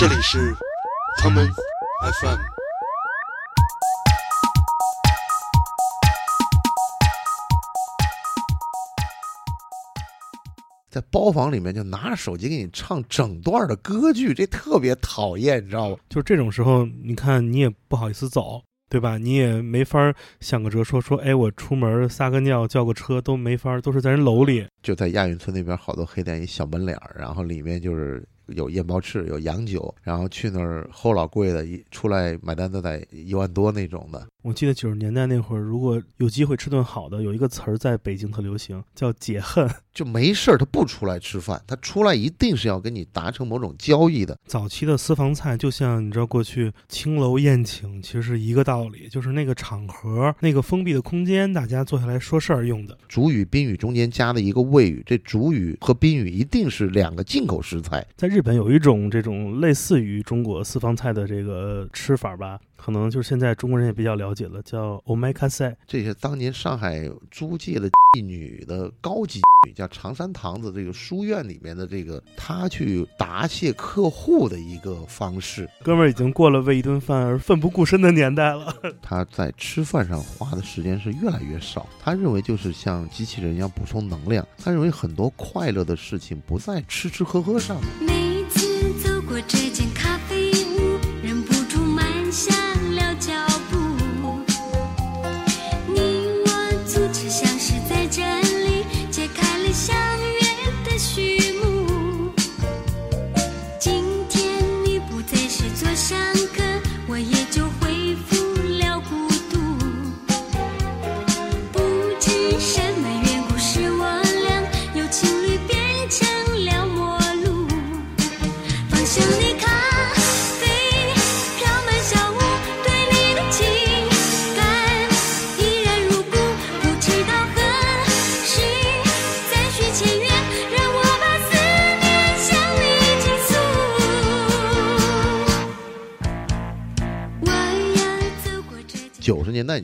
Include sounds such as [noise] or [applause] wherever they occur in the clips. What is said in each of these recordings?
这里是他们 FM。在包房里面就拿着手机给你唱整段的歌剧，这特别讨厌，你知道吗？就这种时候，你看你也不好意思走，对吧？你也没法想个辙说说，哎，我出门撒个尿叫个车都没法，都是在人楼里。就在亚运村那边，好多黑店一小门脸儿，然后里面就是有燕鲍翅，有洋酒，然后去那儿齁老贵的，一出来买单都得一万多那种的。我记得九十年代那会儿，如果有机会吃顿好的，有一个词儿在北京特流行，叫解恨。就没事儿，他不出来吃饭，他出来一定是要跟你达成某种交易的。早期的私房菜，就像你知道，过去青楼宴请，其实是一个道理，就是那个场合、那个封闭的空间，大家坐下来说事儿用的。主语、宾语中间加的一个谓语，这主语和宾语一定是两个进口食材。在日本有一种这种类似于中国私房菜的这个吃法吧，可能就是现在中国人也比较了解了，叫 omakase。这是当年上海租界的妓女的高级女，叫长山堂子这个书院里面的这个，她去答谢客户的一个方式。哥们儿已经过了为一顿饭而奋不顾身的年代了。[laughs] 他在吃饭上花的时间是越来越少。他认为就是像机器人一样补充能量。他认为很多快乐的事情不在吃吃喝喝上面。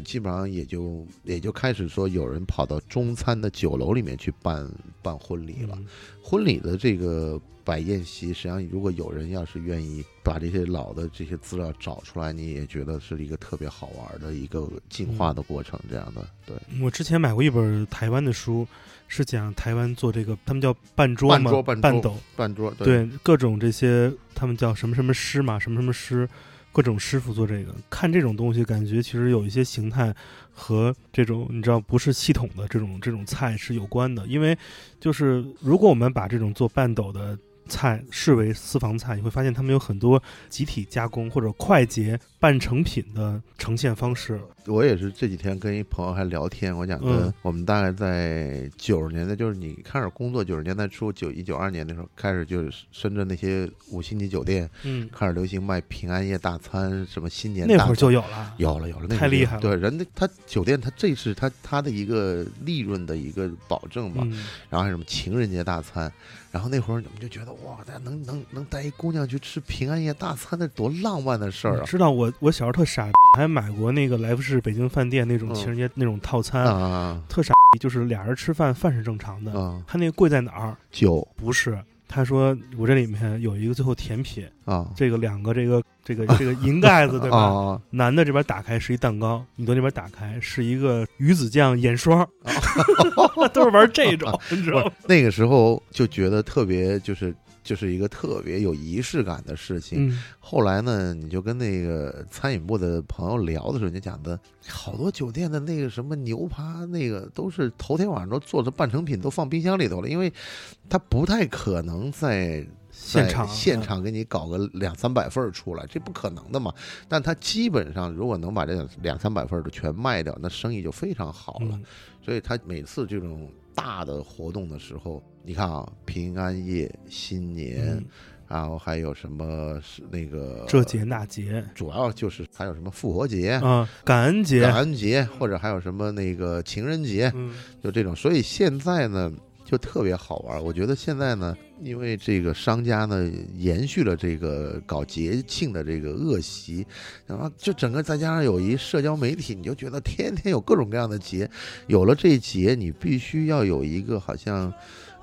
基本上也就也就开始说有人跑到中餐的酒楼里面去办办婚礼了。嗯婚礼的这个摆宴席，实际上如果有人要是愿意把这些老的这些资料找出来，你也觉得是一个特别好玩的一个进化的过程。这样的，对，我之前买过一本台湾的书，是讲台湾做这个，他们叫半桌嘛，半桌半斗，半桌对对各种这些，他们叫什么什么师嘛，什么什么师，各种师傅做这个。看这种东西，感觉其实有一些形态和这种你知道不是系统的这种这种菜是有关的。因为就是如果我们把这种做半斗的菜视为私房菜，你会发现他们有很多集体加工或者快捷半成品的呈现方式。我也是这几天跟一朋友还聊天，我讲的嗯。我们大概在九十年代，就是你开始工作九十年代初，九一九二年的时候开始，就是深圳那些五星级酒店嗯，开始流行卖平安夜大餐，什么新年大餐那会儿就有了。有了有了，那个太厉害了。对，人家他酒店他这是他他的一个利润的一个保证嘛，嗯，然后还有什么情人节大餐，然后那会儿你们就觉得哇，咱能能能带一姑娘去吃平安夜大餐，那多浪漫的事儿啊！知道我我小时候特傻，还买过那个来福士北京饭店那种嗯情人节那种套餐，啊特傻，就是俩人吃饭，饭是正常的。啊，他那个贵在哪儿？酒不是，他说我这里面有一个最后甜品，啊，这个两个这个这个这个银盖子对吧？啊，男的这边打开是一蛋糕，女的那边打开是一个鱼子酱眼霜，[laughs] 都是玩这种，[laughs] 你知道吗？那个时候就觉得特别就是。就是一个特别有仪式感的事情。嗯，后来呢，你就跟那个餐饮部的朋友聊的时候，你就讲的好多酒店的那个什么牛扒，那个都是头天晚上都做的半成品，都放冰箱里头了，因为它不太可能在在现场现场给你搞个两三百份儿出来，这不可能的嘛。但他基本上如果能把这两三百份儿的全卖掉，那生意就非常好了。嗯所以他每次这种大的活动的时候，你看啊，平安夜、新年，嗯然后还有什么是那个这节那节主要就是还有什么复活节、啊，感恩节感，恩节，或者还有什么那个情人节，嗯就这种。所以现在呢，就特别好玩。我觉得现在呢，因为这个商家呢延续了这个搞节庆的这个恶习，然后就整个再加上有一社交媒体，你就觉得天天有各种各样的节。有了这节，你必须要有一个好像，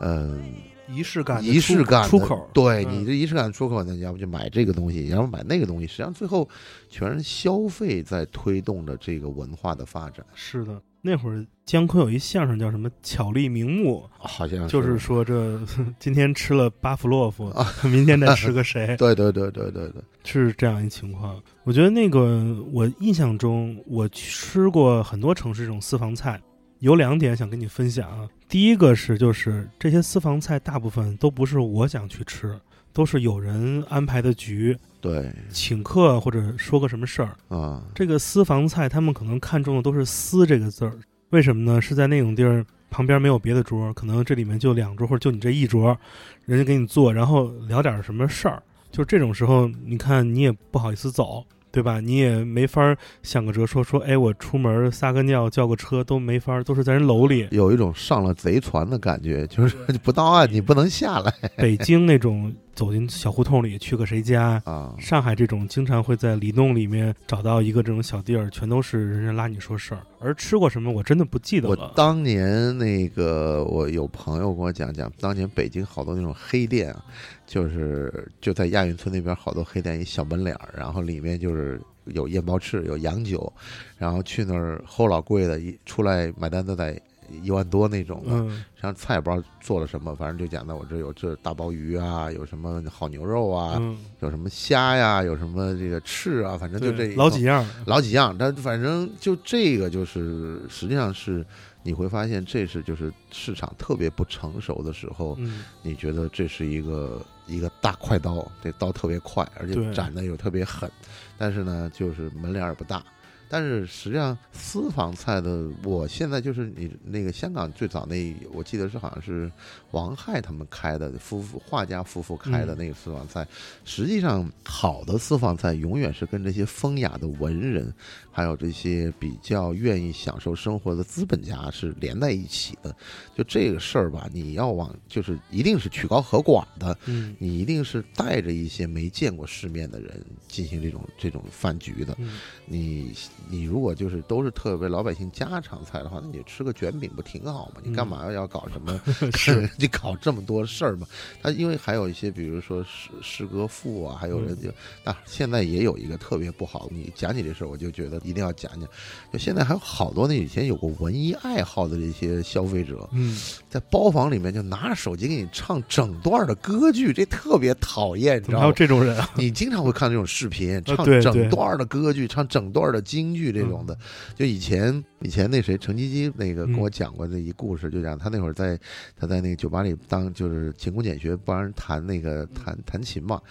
嗯、仪式感仪式感出口，对嗯你这仪式感出口呢，要不就买这个东西，要不买那个东西，实际上最后全是消费在推动着这个文化的发展，是的。那会儿姜昆有一相声叫什么“巧立名目好像”，就是说这 [laughs] 今天吃了巴甫洛夫啊，明天再吃个 [laughs] 谁，对对对对对对，是这样一情况。我觉得那个我印象中，我吃过很多城市这种私房菜，有两点想跟你分享啊。第一个是，就是这些私房菜大部分都不是我想去吃，都是有人安排的局，对请客或者说个什么事儿。啊，这个私房菜，他们可能看中的都是“私”这个字儿，为什么呢？是在那种地儿旁边没有别的桌，可能这里面就两桌或者就你这一桌，人家给你做，然后聊点什么事儿。就这种时候，你看你也不好意思走，对吧？你也没法儿想个辙说说，哎，我出门撒个尿叫个车都没法儿，都是在人楼里。有一种上了贼船的感觉，就是不到岸你不能下来北京那种走进小胡同里去个谁家，啊。上海这种经常会在里弄里面找到一个这种小地儿，全都是人家拉你说事儿。而吃过什么，我真的不记得我了。当年那个，我有朋友跟我讲讲，当年北京好多那种黑店啊，就是就在亚运村那边好多黑店，一小门脸儿，然后里面就是有燕包翅，有洋酒，然后去那儿齁老贵的，一出来买单都得一万多那种的。嗯，实际上菜也不知道做了什么，反正就讲的我这有这大鲍鱼啊，有什么好牛肉啊，嗯，有什么虾呀，有什么这个翅啊，反正就这老几样。老几样，但反正就这个就是实际上是你会发现这是就是市场特别不成熟的时候，嗯，你觉得这是一个一个大快刀，这刀特别快，而且斩的又特别狠，但是呢，就是门脸儿也不大。但是实际上，私房菜的，我现在就是你那个香港最早那，我记得是好像是王亥他们开的夫妇画家夫妇开的嗯那个私房菜。实际上，好的私房菜永远是跟这些风雅的文人，还有这些比较愿意享受生活的资本家是连在一起的。就这个事儿吧，你要往就是一定是曲高和寡的，嗯你一定是带着一些没见过世面的人进行这种这种饭局的。嗯，你你如果就是都是特别老百姓家常菜的话，那你吃个卷饼不挺好吗？你干嘛要搞什么？[laughs] [laughs] 是，你搞这么多事儿嘛？他因为还有一些，比如说诗诗歌赋啊，还有人就啊，现在也有一个特别不好。你讲起这事儿，我就觉得一定要讲讲。就现在还有好多那以前有过文艺爱好的这些消费者，嗯，在包房里面就拿着手机给你唱整段的歌剧，这特别讨厌，你知道吗？这种人啊？你经常会看这种视频，唱整段的歌剧，唱整段的京剧这种的。就以前以前那谁程基基那个跟我讲过的一故事，就讲他那会儿在他在那个酒吧里当就是勤工俭学帮人弹那个弹弹琴嘛，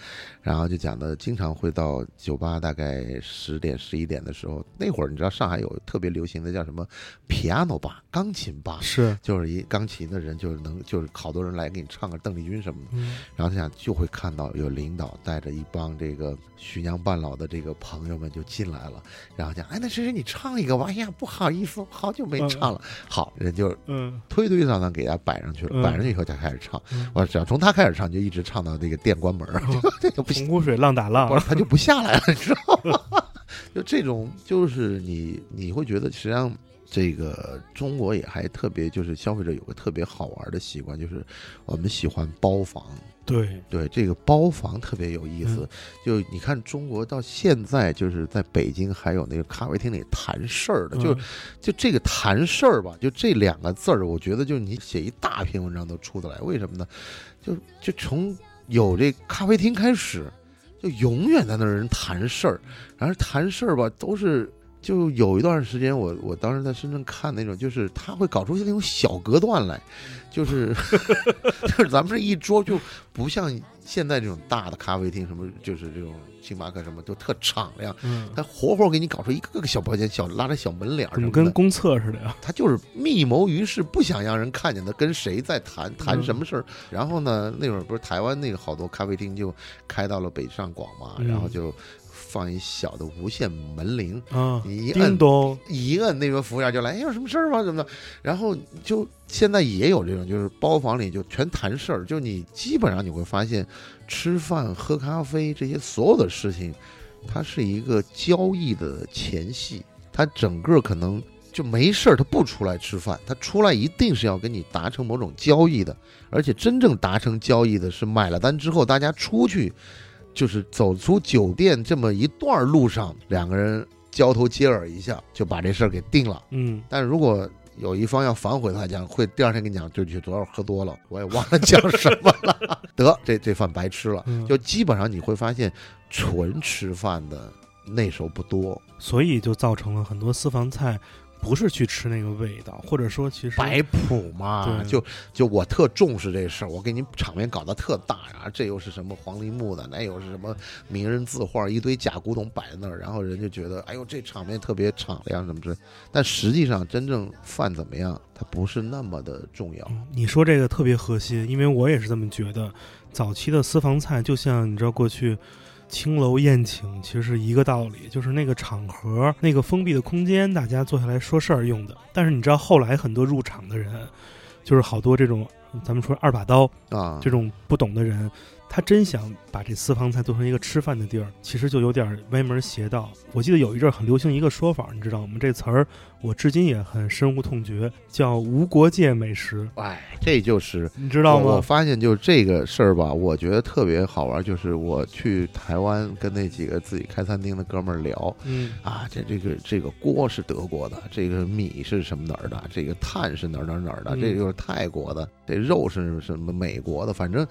然后就讲的经常会到酒吧大概十点十一点的时候，那会儿你知道上海有特别流行的叫什么 piano 吧，钢琴吧。是，就是一钢琴的人，就是能，就是好多人来给你唱个邓丽君什么的，嗯。然后他想就会看到有领导带着一帮这个徐娘半老的这个朋友们就进来了，然后讲，哎，那谁谁你唱一个吧，哎呀，不好意思，[laughs] 好久没唱了，好，人就嗯。推推搡搡给他摆上去了，嗯。摆上去以后才开始唱，嗯，我只要从他开始唱，就一直唱到那个店关门儿，这 [laughs] 就不行。洪湖水浪打浪。他就不下来了，[laughs] 你知道吗？就这种，就是你你会觉得，实际上这个中国也还特别，就是消费者有个特别好玩的习惯，就是我们喜欢包房。对，对这个包房特别有意思，嗯就你看中国到现在，就是在北京还有那个咖啡厅里谈事儿的，就嗯就这个谈事儿吧，就这两个字儿，我觉得就是你写一大篇文章都出得来。为什么呢？就就从有这咖啡厅开始，就永远在那儿人谈事儿，然后谈事儿吧，都是。就有一段时间我，我当时在深圳看那种，就是他会搞出那种小隔断来，就是 [laughs] 就是咱们这一桌就不像现在这种大的咖啡厅，什么就是这种星巴克什么都特敞亮，嗯，他活活给你搞出一个个小包间，小拉着小门脸儿怎么。跟公厕似的呀？他就是密谋于是，不想让人看见他跟谁在谈谈什么事儿。然后呢，那会儿不是台湾那个好多咖啡厅就开到了北上广嘛，嗯然后就放一小的无线门铃，啊，你一摁咚，一摁那边服务员就来，哎，有什么事儿吗？怎么的？然后就现在也有这种，就是包房里就全谈事儿，就你基本上你会发现，吃饭、喝咖啡这些所有的事情，它是一个交易的前戏，它整个可能就没事儿，他不出来吃饭，他出来一定是要跟你达成某种交易的，而且真正达成交易的是买了单之后，大家出去，就是走出酒店这么一段路上，两个人交头接耳一下，就把这事儿给定了。嗯，但如果有一方要反悔，他讲会第二天跟你讲，对不起，昨晚喝多了，我也忘了讲什么了，[laughs] 得这这饭白吃了。嗯就基本上你会发现，纯吃饭的那时候不多，所以就造成了很多私房菜不是去吃那个味道，或者说其实摆谱嘛，对就就我特重视这事儿，我给你场面搞得特大啊，这又是什么黄梨木的，那又是什么名人字画，一堆假古董摆在那儿，然后人就觉得，哎呦，这场面特别敞亮什么之类，但实际上真正饭怎么样，它不是那么的重要。嗯你说这个特别核心，因为我也是这么觉得。早期的私房菜，就像你知道过去青楼宴请，其实是一个道理，就是那个场合、那个封闭的空间，大家坐下来说事儿用的。但是你知道后来很多入场的人，就是好多这种咱们说二把刀啊，这种不懂的人，他真想把这私房菜做成一个吃饭的地儿，其实就有点歪门邪道。我记得有一阵儿很流行一个说法，你知道吗？这词儿我至今也很深恶痛绝，叫无国界美食，哎，这就是你知道吗我？发现就是这个事儿吧，我觉得特别好玩，就是我去台湾跟那几个自己开餐厅的哥们儿聊。嗯啊，这这个这个锅是德国的，这个米是什么哪儿的，这个碳是哪儿哪儿哪儿的，嗯这个又是泰国的，这肉是什么美国的，反正，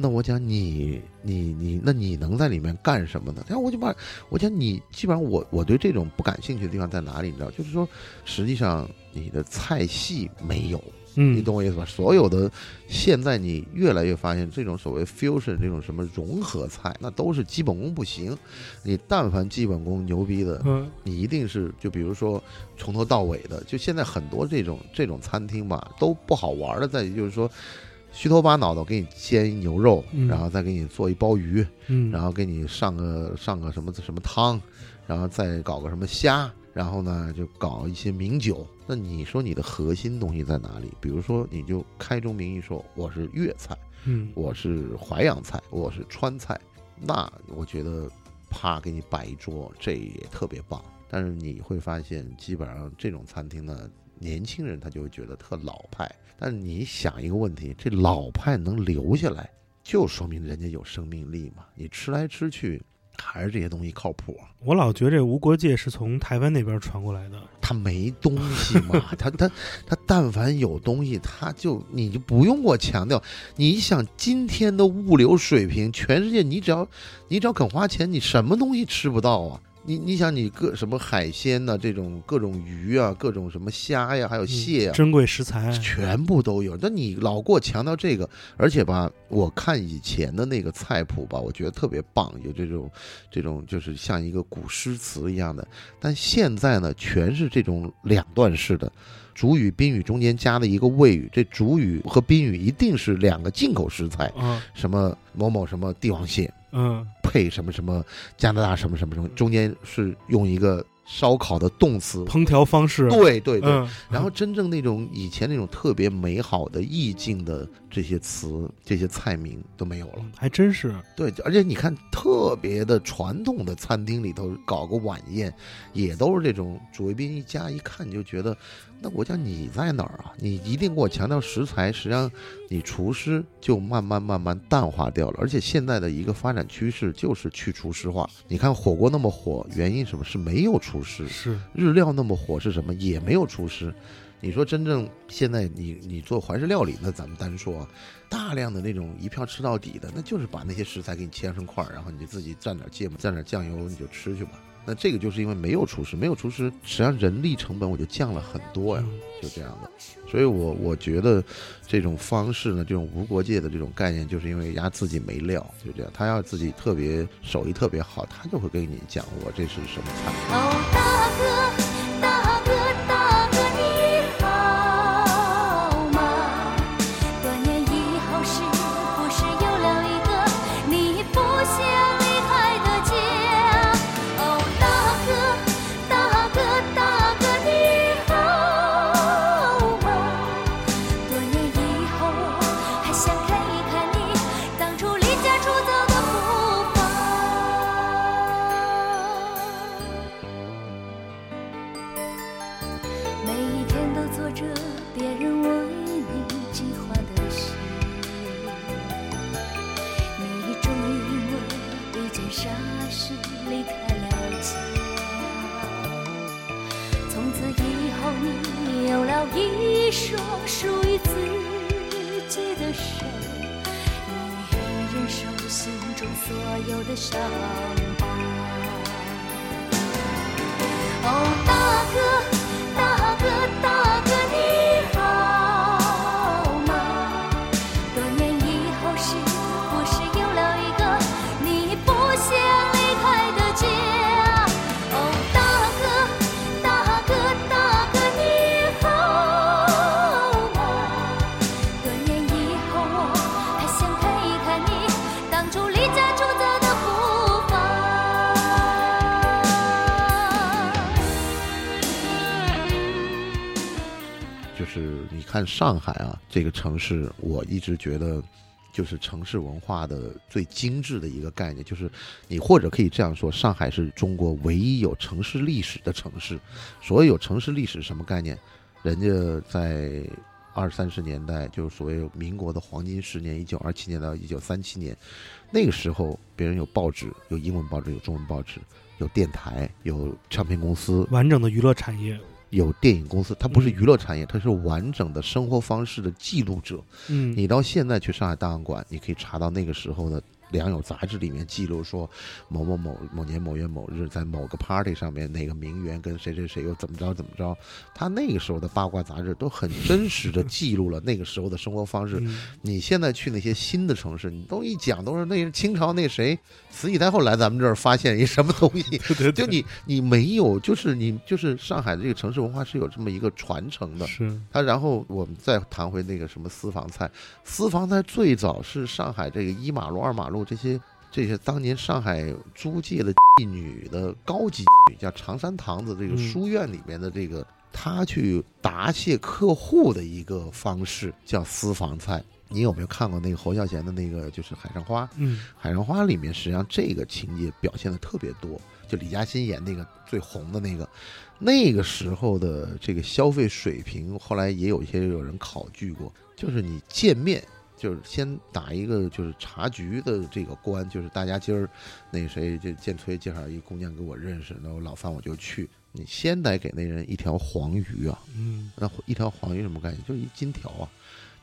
那我讲你你你，那你能在里面干什么呢？然后我就把我讲你基本上我我对这种不感兴趣的地方在哪里，你知道，就是说实际上你的菜系没有，嗯你嗯，懂我意思吧？所有的现在你越来越发现，这种所谓 fusion 这种什么融合菜，那都是基本功不行。你但凡基本功牛逼的，嗯你一定是就比如说从头到尾的，就现在很多这种这种餐厅吧都不好玩的，在于就是说虚头巴脑的我给你煎一牛肉，嗯然后再给你做一鲍鱼，嗯，然后给你上个上个什么什么汤，然后再搞个什么虾，然后呢就搞一些名酒。那你说你的核心东西在哪里？比如说你就开宗明义说我是粤菜，嗯我是淮扬菜，我是川菜，那我觉得啪给你摆一桌，这也特别棒。但是你会发现，基本上这种餐厅呢，年轻人他就会觉得特老派。但是你想一个问题，这老派能留下来，就说明人家有生命力嘛。你吃来吃去，还是这些东西靠谱。我老觉得这无国界是从台湾那边传过来的，他没东西嘛，[laughs] 他他他但凡有东西，他就你就不用给我强调。你想今天的物流水平，全世界你只要你只要肯花钱，你什么东西吃不到啊？你你想你各什么海鲜呐、这种各种鱼啊，各种什么虾呀，还有蟹呀、珍贵食材，全部都有。那你老给我强调这个，而且吧，我看以前的那个菜谱吧，我觉得特别棒，有这种这种就是像一个古诗词一样的。但现在呢，全是这种两段式的，主语、宾语中间加了一个谓语，这主语和宾语一定是两个进口食材，啊什么某某什么帝王蟹嗯配什么什么加拿大什么什么什么，中间是用一个烧烤的动词。烹调方式，对对对，嗯，然后真正那种以前那种特别美好的意境的这些词、这些菜名都没有了。还真是，对，而且你看特别的传统的餐厅里头搞个晚宴，也都是这种主谓宾一家，一看你就觉得，那我讲你在哪儿啊？你一定给我强调食材，实际上你厨师就慢慢慢慢淡化掉了。而且现在的一个发展趋势就是去厨师化。你看火锅那么火，原因什么是没有厨师？是日料那么火是什么？也没有厨师。你说真正现在你你做怀石料理，那咱们单说啊，大量的那种一票吃到底的，那就是把那些食材给你切成块儿，然后你就自己蘸点芥末，蘸点酱油，你就吃去吧。那这个就是因为没有厨师，没有厨师，实际上人力成本我就降了很多呀，嗯就这样的。所以我我觉得这种方式呢，这种无国界的这种概念，就是因为人家自己没料，就这样。他要自己特别手艺特别好，他就会跟你讲我这是什么菜。哦，大哥，是你看上海啊，这个城市，我一直觉得就是城市文化的最精致的一个概念，就是你或者可以这样说，上海是中国唯一有城市历史的城市。所谓有城市历史什么概念？人家在二三十年代，就是所谓民国的黄金十年，一九二七年到一九三七年，那个时候别人有报纸，有英文报纸，有中文报纸，有电台，有唱片公司，完整的娱乐产业，有电影公司，它不是嗯娱乐产业，它是完整的生活方式的记录者。嗯，你到现在去上海档案馆，你可以查到那个时候的《良友》杂志里面记录说，某某某某年某月某日，在某个 party 上面，哪个名媛跟谁谁谁又怎么着怎么着。他那个时候的八卦杂志都很真实的记录了那个时候的生活方式。嗯你现在去那些新的城市，你都一讲都是那是清朝那谁慈禧太后来咱们这儿发现一什么东西，[laughs] 就你你没有，就是你就是上海的这个城市文化是有这么一个传承的。是他然后我们再谈回那个什么私房菜，私房菜最早是上海这个一马路、二马路这些这些当年上海租界的妓女的高级妓女，叫长山堂子这个嗯书院里面的这个，他去答谢客户的一个方式叫私房菜。你有没有看过那个侯孝贤的那个就是《海上花》？嗯《海上花》里面实际上这个情节表现的特别多，就李嘉欣演那个最红的那个，那个时候的这个消费水平，后来也有一些有人考据过，就是你见面。就是先打一个就是茶局的这个关，就是大家今儿那个谁就建崔介绍一个姑娘给我认识，那我老范我就去。你先得给那人一条黄鱼啊，嗯那一条黄鱼什么概念？就是一金条啊，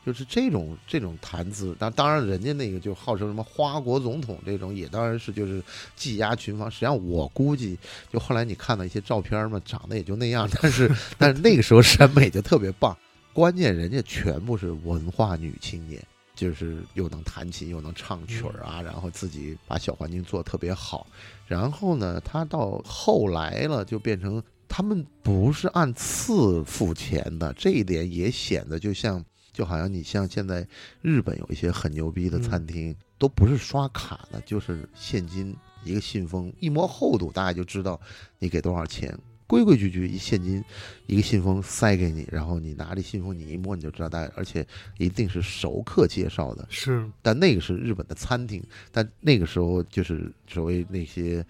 就是这种这种谈资。当当然，人家那个就号称什么花国总统这种，也当然是就是技压群芳。实际上，我估计就后来你看到一些照片嘛，长得也就那样，但是但是那个时候审美就特别棒。关键人家全部是文化女青年。就是又能弹琴又能唱曲儿啊，然后自己把小环境做特别好，然后呢，他到后来了就变成他们不是按次付钱的，这一点也显得就像就好像你像现在日本有一些很牛逼的餐厅，都不是刷卡的，就是现金一个信封，一摸厚度，大家就知道你给多少钱。规规矩矩一现金一个信封塞给你，然后你拿着信封，你一摸你就知道大概，而且一定是熟客介绍的，是但那个是日本的餐厅，但那个时候就是所谓那些，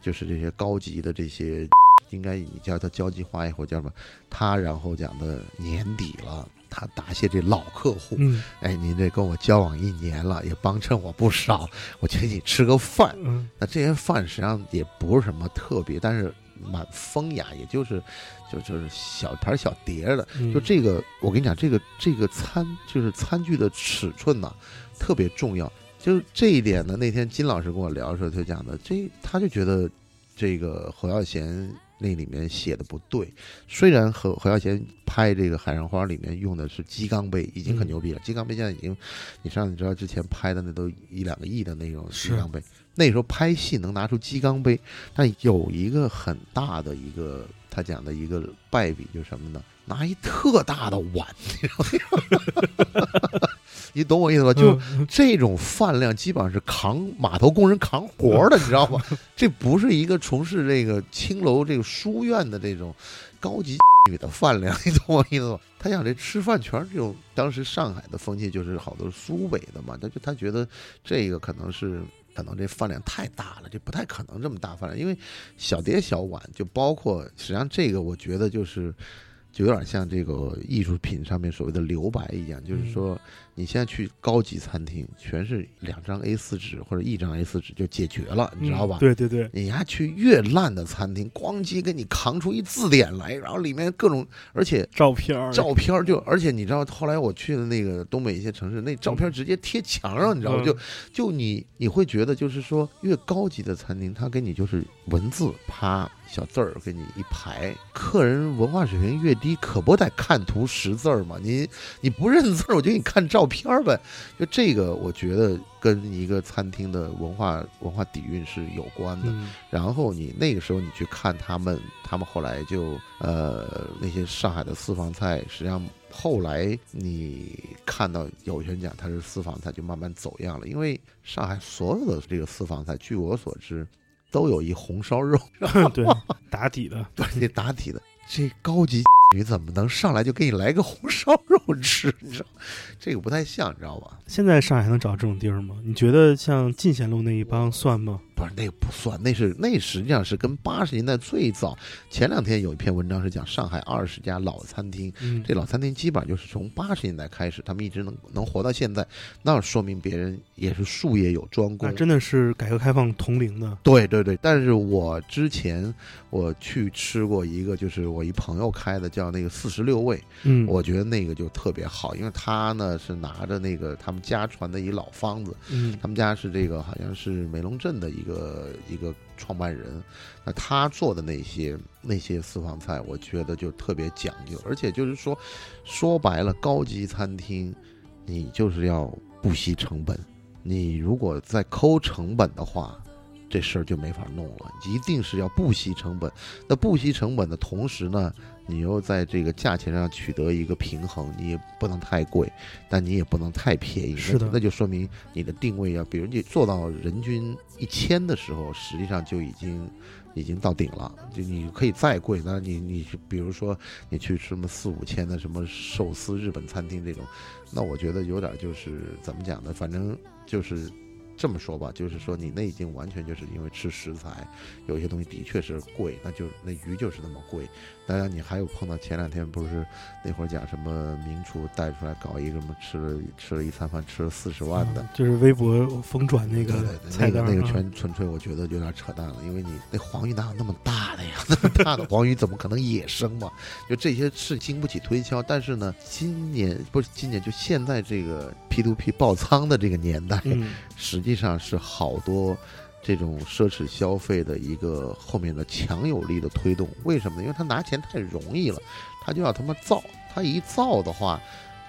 就是这些高级的这些，应该你叫他交际花也或者叫什么，他然后讲的年底了，他答谢这老客户，嗯哎，您这跟我交往一年了，也帮衬我不少，我请你吃个饭。嗯那这些饭实际上也不是什么特别，但是蛮风雅，也就是就就是小盘小碟儿的，嗯，就这个，我跟你讲，这个这个餐就是餐具的尺寸呐、特别重要。就是这一点呢，那天金老师跟我聊的时候，就讲的，这他就觉得这个侯耀贤那里面写的不对。虽然侯侯耀贤拍这个《海上花》里面用的是鸡缸杯，已经很嗯牛逼了。鸡缸杯现在已经，你上你知道之前拍的那都一两个亿的那种鸡缸杯，那时候拍戏能拿出鸡缸杯，但有一个很大的一个他讲的一个败笔就是什么呢？拿一特大的碗，你知道吗？你懂我意思吧？就嗯这种饭量，基本上是扛码头工人扛活儿的，你知道吗？[laughs] 这不是一个从事这个青楼这个书院的这种高级女的饭量，你懂我意思吧？他想这吃饭全是这种，当时上海的风气就是好多是苏北的嘛，他就他觉得这个可能是。可能这饭量太大了，这不太可能这么大饭量，因为小碟小碗就包括，实际上这个我觉得就是就有点像这个艺术品上面所谓的留白一样，就是说你现在去高级餐厅，全是两张 A 四纸或者一张 A 四纸就解决了，你知道吧？嗯对对对，你还去越烂的餐厅，咣叽给你扛出一字典来，然后里面各种，而且照片照片就，而且你知道，后来我去的那个东北一些城市，那照片直接贴墙上，你知道吗？嗯。就就你你会觉得，就是说越高级的餐厅，它给你就是文字啪小字儿给你一排，客人文化水平越低，可不得看图识字儿吗？你你不认字儿，我就给你看照片儿呗。就这个，我觉得跟一个餐厅的文化文化底蕴是有关的。嗯然后你那个时候你去看他们，他们后来就呃那些上海的私房菜，实际上后来你看到有些人讲它是私房菜，就慢慢走样了。因为上海所有的这个私房菜，据我所知，都有一红烧肉，[laughs] [laughs] 对，打底的，不是这打底的。这高级 [laughs] 你怎么能上来就给你来个红烧肉吃？你知道，这个不太像，你知道吧？现在上海还能找这种地儿吗？你觉得像进贤路那一帮算吗？不是那个不算，那是那实际上是跟八十年代最早。前两天有一篇文章是讲上海二十家老餐厅，嗯，这老餐厅基本上就是从八十年代开始，他们一直能能活到现在，那说明别人也是术业有专攻那。真的是改革开放同龄的，对对对，但是我之前我去吃过一个，就是我一朋友开的，叫那个四十六味，嗯，我觉得那个就特别好，因为他呢是拿着那个他们家传的一老方子，嗯他们家是这个好像是梅龙镇的一个个一个创办人，那他做的那些那些私房菜，我觉得就特别讲究，而且就是说，说白了，高级餐厅你就是要不惜成本，你如果在抠成本的话。这事儿就没法弄了，一定是要不惜成本。那不惜成本的同时呢，你又在这个价钱上取得一个平衡，你也不能太贵，但你也不能太便宜。是的那那就说明你的定位要，比如你做到人均一千的时候，实际上就已经已经到顶了。就你可以再贵，那你你比如说你去什么四五千的什么寿司日本餐厅这种，那我觉得有点就是怎么讲呢？反正就是。这么说吧，就是说你那已经完全就是因为吃食材，有些东西的确是贵，那就那鱼就是那么贵。当然，你还有碰到前两天不是那会儿讲什么名厨带出来搞一个什么吃了吃了一餐饭吃了四十万的，嗯就是微博疯转那个那个那个啊全纯粹我觉得有点扯淡了，因为你那黄鱼哪有那么大的呀？那么大的黄鱼怎么可能野生嘛？就这些是经不起推敲。但是呢，今年不是今年，就现在这个 P to P 爆仓的这个年代，嗯，实际上是好多这种奢侈消费的一个后面的强有力的推动。为什么呢？因为他拿钱太容易了，他就要他妈造，他一造的话，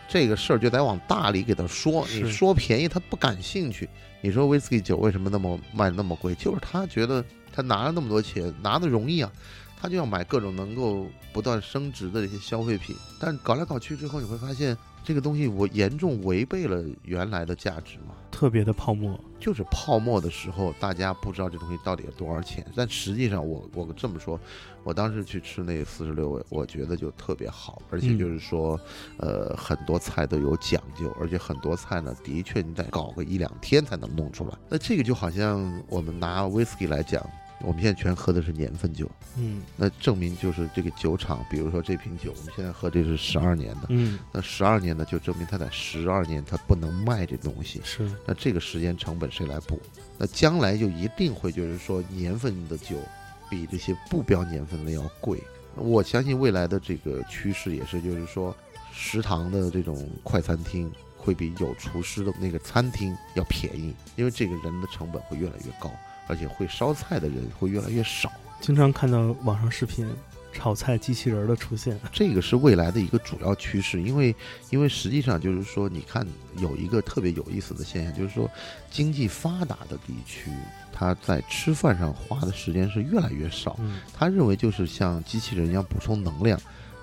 这个事儿就得往大里给他说。你是说便宜，他不感兴趣。你说威士忌酒为什么那么卖那么贵？就是他觉得他拿了那么多钱，拿的容易啊，他就要买各种能够不断升值的这些消费品。但搞来搞去之后，你会发现这个东西我严重违背了原来的价值嘛。特别的泡沫，就是泡沫的时候，大家不知道这东西到底有多少钱。但实际上我，我这么说，我当时去吃那四十六味，我觉得就特别好，而且嗯就是说，呃，很多菜都有讲究，而且很多菜呢，的确你得搞个一两天才能弄出来。那这个就好像我们拿 whisky 来讲，我们现在全喝的是年份酒，嗯那证明就是这个酒厂，比如说这瓶酒，我们现在喝这是十二年的，嗯，那十二年呢，就证明它在十二年它不能卖这东西。是，那这个时间成本谁来补？那将来就一定会就是说年份的酒比这些不标年份的要贵。我相信未来的这个趋势也是，就是说食堂的这种快餐厅会比有厨师的那个餐厅要便宜，因为这个人的成本会越来越高，而且会烧菜的人会越来越少。经常看到网上视频炒菜机器人儿的出现，这个是未来的一个主要趋势，因为因为实际上就是说，你看有一个特别有意思的现象，就是说经济发达的地区，他在吃饭上花的时间是越来越少。嗯他认为就是像机器人一样补充能量，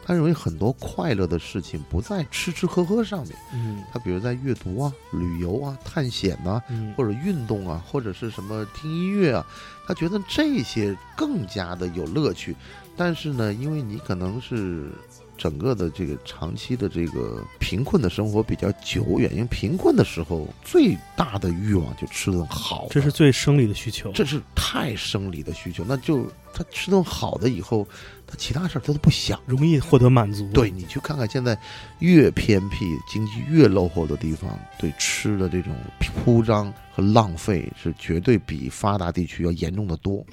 他认为很多快乐的事情不在吃吃喝喝上面，嗯他比如在阅读啊、旅游啊、探险呐、嗯，或者运动啊，或者是什么听音乐啊，他觉得这些更加的有乐趣。但是呢，因为你可能是整个的这个长期的这个贫困的生活比较久远，因为贫困的时候最大的欲望就吃顿好的，这是最生理的需求。这是太生理的需求，那就他吃顿好的以后，他其他事儿他都不想。容易获得满足。对你去看看，现在越偏僻、经济越落后的地方，对吃的这种铺张和浪费是绝对比发达地区要严重的多。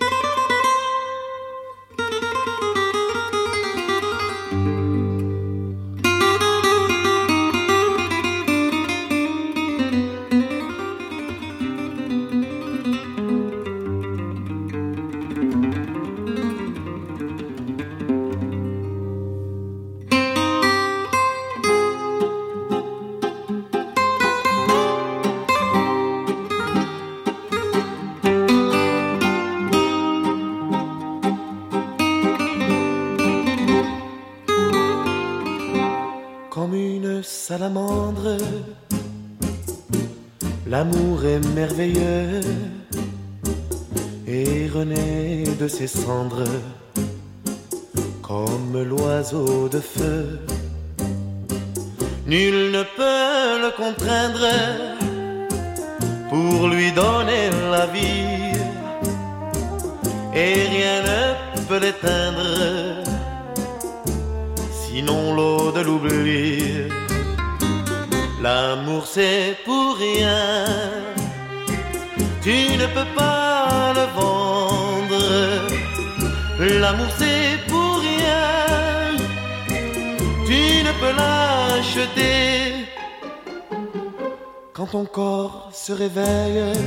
Quand ton corps se réveille,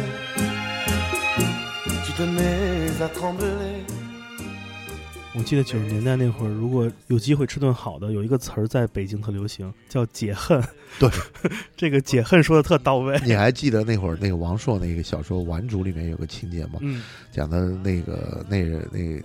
tu te mets à trembler. 我记得九十年代那会儿，如果有机会吃顿好的，有一个词儿在北京特流行，叫解恨。对，[laughs] 这个解恨说的特到位。你还记得那会儿那个王朔那个小说《顽主》里面有个情节吗？嗯，讲的那个那个那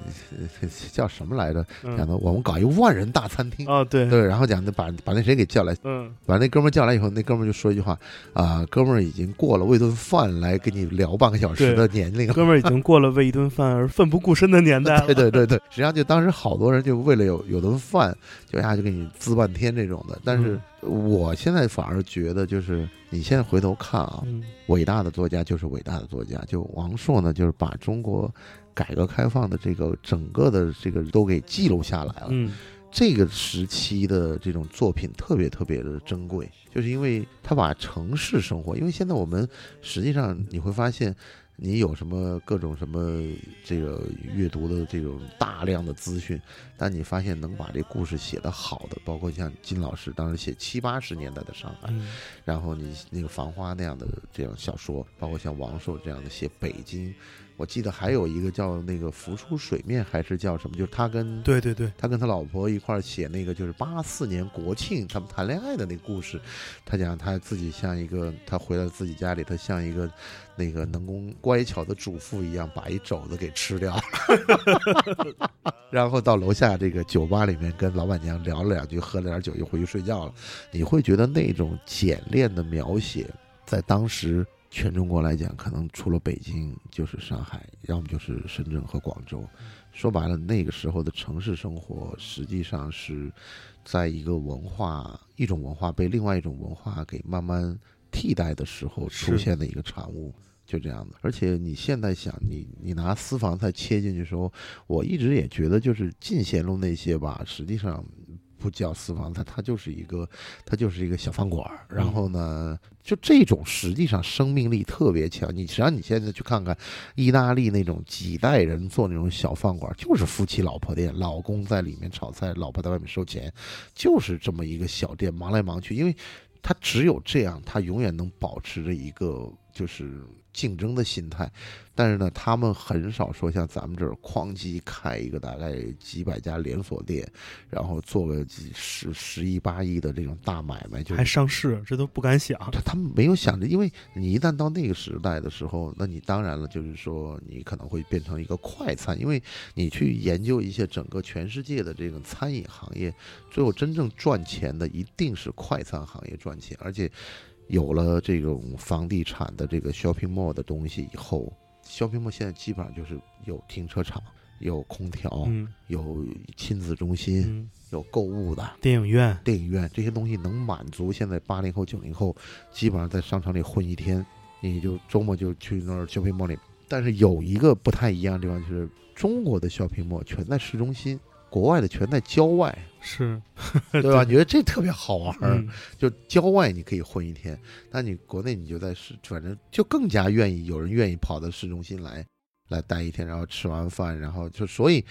叫什么来着？讲嗯的我们搞一万人大餐厅。哦，对，对，然后讲的把把那谁给叫来，嗯，把那哥们儿叫来以后，那哥们儿就说一句话啊，哥们儿已经过了喂顿饭来跟你聊半个小时的年龄了。哥们儿已经过了为一顿饭而奋不顾身的年代。对对对对，实际上就当时好多人就为了有有顿饭，就呀就给你滋半天这种的。但是我现在反而觉得，就是你现在回头看啊，嗯，伟大的作家就是伟大的作家，就王朔呢，就是把中国改革开放的这个整个的这个都给记录下来了。嗯，这个时期的这种作品特别特别的珍贵，就是因为他把城市生活，因为现在我们实际上你会发现，你有什么各种什么这个阅读的这种大量的资讯，但你发现能把这故事写得好的，包括像金老师当时写七八十年代的上海，嗯，然后你那个《繁花》那样的这样小说，包括像王朔这样的写北京，我记得还有一个叫那个浮出水面，还是叫什么？就是他跟对对对，他跟他老婆一块儿写那个，就是八四年国庆他们谈恋爱的那个故事。他讲他自己像一个，他回到自己家里，他像一个那个能工乖巧的主妇一样，把一肘子给吃掉，[laughs] 然后到楼下这个酒吧里面跟老板娘聊了两句，喝了点酒，又回去睡觉了。你会觉得那种简练的描写，在当时全中国来讲，可能除了北京就是上海，要么就是深圳和广州。说白了，那个时候的城市生活实际上是在一个文化、一种文化被另外一种文化给慢慢替代的时候出现的一个产物。就这样的，而且你现在想，你你拿私房菜切进去的时候，我一直也觉得，就是进贤路那些吧，实际上不叫私房菜，它就是一个，它就是一个小饭馆儿。然后呢，就这种实际上生命力特别强。你实际上你现在去看看意大利那种几代人做那种小饭馆儿，就是夫妻老婆店，老公在里面炒菜，老婆在外面收钱，就是这么一个小店，忙来忙去，因为他只有这样，他永远能保持着一个就是竞争的心态。但是呢，他们很少说像咱们这儿哐叽开一个大概几百家连锁店，然后做个几十十亿八亿的这种大买卖，就还上市，这都不敢想。他他们没有想着，因为你一旦到那个时代的时候，那你当然了，就是说你可能会变成一个快餐，因为你去研究一些整个全世界的这个餐饮行业，最后真正赚钱的一定是快餐行业赚钱，而且有了这种房地产的这个 shopping mall 的东西以后，shopping mall 现在基本上就是有停车场。有空调，嗯有亲子中心，嗯，有购物的。电影院，电影院这些东西能满足现在八零后、九零后基本上在商场里混一天，你就周末就去那儿 shopping mall 里。但是有一个不太一样的地方，就是中国的 shopping mall 全在市中心，国外的全在郊外，是，[laughs] 对吧？你觉得这特别好玩儿？嗯就郊外你可以混一天，但你国内你就在市，反正就更加愿意有人愿意跑到市中心来来待一天，然后吃完饭，然后就所以。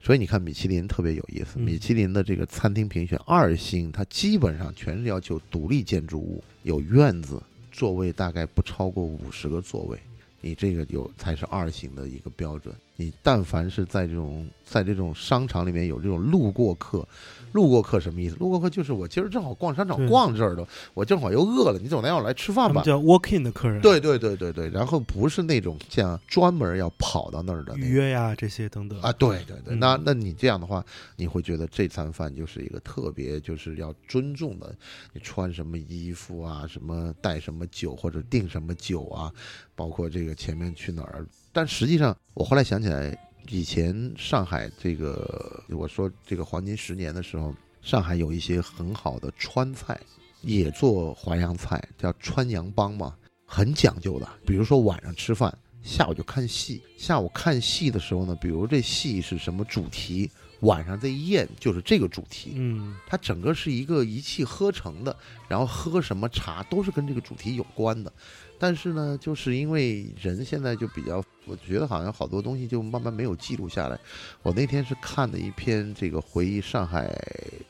所以你看，米其林特别有意思。嗯米其林的这个餐厅评选二星，它基本上全是要求独立建筑物，有院子，座位大概不超过五十个座位，你这个有才是二星的一个标准。你但凡是在这种在这种商场里面有这种路过客，路过客什么意思？路过客就是我今儿正好逛商场逛这儿的，我正好又饿了，你总得要来吃饭吧？叫 walk in 的客人，，对对对对对，然后不是那种像专门要跑到那儿的预约呀这些等等啊，对对对，嗯那那你这样的话，你会觉得这餐饭就是一个特别就是要尊重的，你穿什么衣服啊，什么带什么酒或者订什么酒啊，包括这个前面去哪儿。但实际上，我后来想起来，以前上海这个我说这个黄金十年的时候，上海有一些很好的川菜，也做淮扬菜，叫川扬帮嘛，很讲究的。比如说晚上吃饭，下午就看戏。下午看戏的时候呢，比如这戏是什么主题，晚上这一宴就是这个主题。嗯它整个是一个一气呵成的，然后喝什么茶都是跟这个主题有关的。但是呢，就是因为人现在就比较，我觉得好像好多东西就慢慢没有记录下来。我那天是看的一篇这个回忆上海，